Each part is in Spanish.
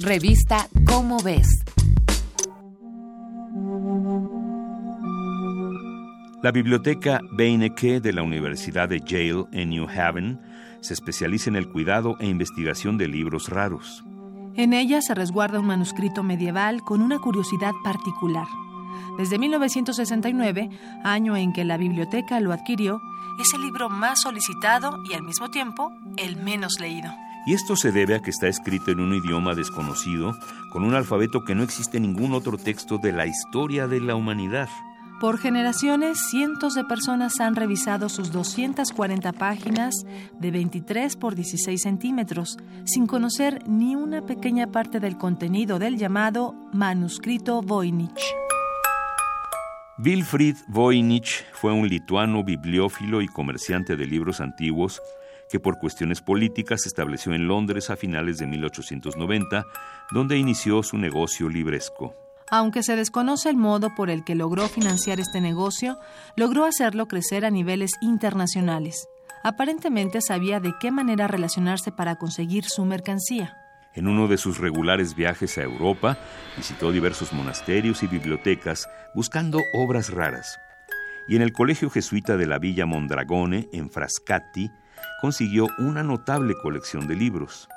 Revista Cómo ves. La biblioteca Beinecke de la Universidad de Yale en New Haven se especializa en el cuidado e investigación de libros raros. En ella se resguarda un manuscrito medieval con una curiosidad particular. Desde 1969, año en que la biblioteca lo adquirió, es el libro más solicitado y al mismo tiempo el menos leído. Y esto se debe a que está escrito en un idioma desconocido, con un alfabeto que no existe en ningún otro texto de la historia de la humanidad. Por generaciones, cientos de personas han revisado sus 240 páginas de 23 por 16 centímetros, sin conocer ni una pequeña parte del contenido del llamado manuscrito Voynich. Wilfried Voynich fue un lituano bibliófilo y comerciante de libros antiguos que por cuestiones políticas se estableció en Londres a finales de 1890, donde inició su negocio libresco. Aunque se desconoce el modo por el que logró financiar este negocio, logró hacerlo crecer a niveles internacionales. Aparentemente sabía de qué manera relacionarse para conseguir su mercancía. En uno de sus regulares viajes a Europa, visitó diversos monasterios y bibliotecas buscando obras raras. Y en el colegio jesuita de la Villa Mondragone, en Frascati, consiguió una notable colección de libros.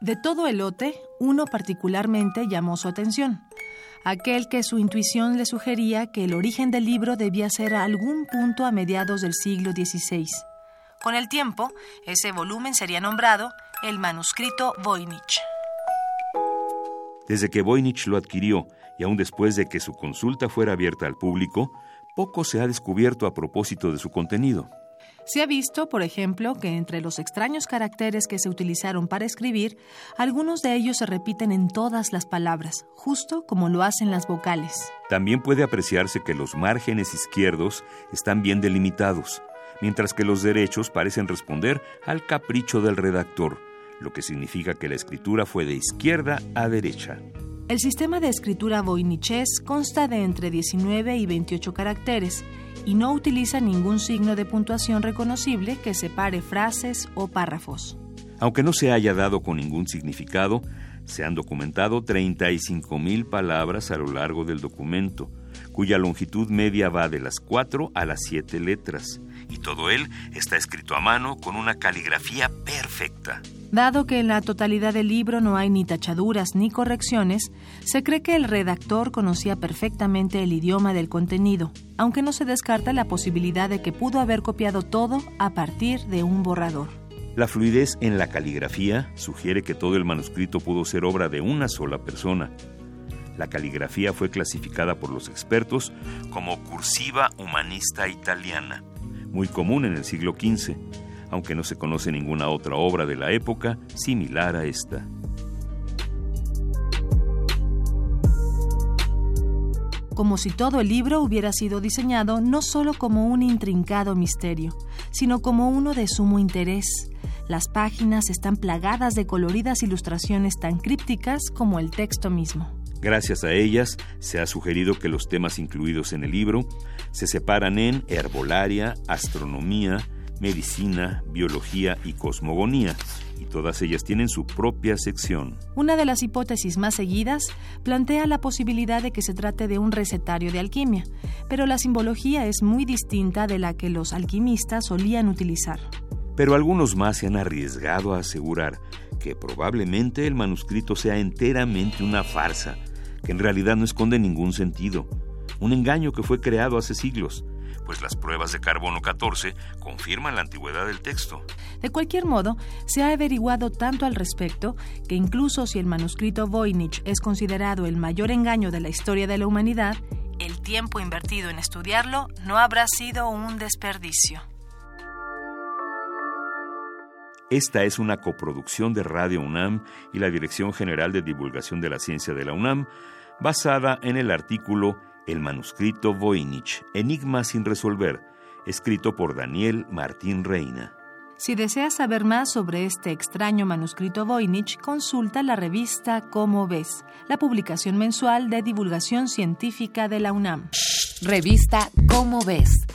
De todo el lote, uno particularmente llamó su atención aquel que su intuición le sugería que el origen del libro debía ser a algún punto a mediados del siglo XVI. Con el tiempo, ese volumen sería nombrado el manuscrito Voynich. Desde que Voynich lo adquirió y aún después de que su consulta fuera abierta al público, poco se ha descubierto a propósito de su contenido. Se ha visto, por ejemplo, que entre los extraños caracteres que se utilizaron para escribir, algunos de ellos se repiten en todas las palabras, justo como lo hacen las vocales. También puede apreciarse que los márgenes izquierdos están bien delimitados, mientras que los derechos parecen responder al capricho del redactor, lo que significa que la escritura fue de izquierda a derecha. El sistema de escritura voiniches consta de entre 19 y 28 caracteres y no utiliza ningún signo de puntuación reconocible que separe frases o párrafos. Aunque no se haya dado con ningún significado, se han documentado 35.000 palabras a lo largo del documento, cuya longitud media va de las 4 a las 7 letras, y todo él está escrito a mano con una caligrafía perfecta. Dado que en la totalidad del libro no hay ni tachaduras ni correcciones, se cree que el redactor conocía perfectamente el idioma del contenido, aunque no se descarta la posibilidad de que pudo haber copiado todo a partir de un borrador. La fluidez en la caligrafía sugiere que todo el manuscrito pudo ser obra de una sola persona. La caligrafía fue clasificada por los expertos como cursiva humanista italiana, muy común en el siglo XV aunque no se conoce ninguna otra obra de la época similar a esta. como si todo el libro hubiera sido diseñado no solo como un intrincado misterio, sino como uno de sumo interés. Las páginas están plagadas de coloridas ilustraciones tan crípticas como el texto mismo. Gracias a ellas se ha sugerido que los temas incluidos en el libro se separan en herbolaria, astronomía, medicina, biología y cosmogonía, y todas ellas tienen su propia sección. Una de las hipótesis más seguidas plantea la posibilidad de que se trate de un recetario de alquimia, pero la simbología es muy distinta de la que los alquimistas solían utilizar. Pero algunos más se han arriesgado a asegurar que probablemente el manuscrito sea enteramente una farsa, que en realidad no esconde ningún sentido, un engaño que fue creado hace siglos pues las pruebas de carbono 14 confirman la antigüedad del texto. De cualquier modo, se ha averiguado tanto al respecto que incluso si el manuscrito Voynich es considerado el mayor engaño de la historia de la humanidad, el tiempo invertido en estudiarlo no habrá sido un desperdicio. Esta es una coproducción de Radio UNAM y la Dirección General de Divulgación de la Ciencia de la UNAM, basada en el artículo el manuscrito Voynich, Enigma sin resolver, escrito por Daniel Martín Reina. Si deseas saber más sobre este extraño manuscrito Voynich, consulta la revista Cómo ves, la publicación mensual de divulgación científica de la UNAM. Revista Cómo ves.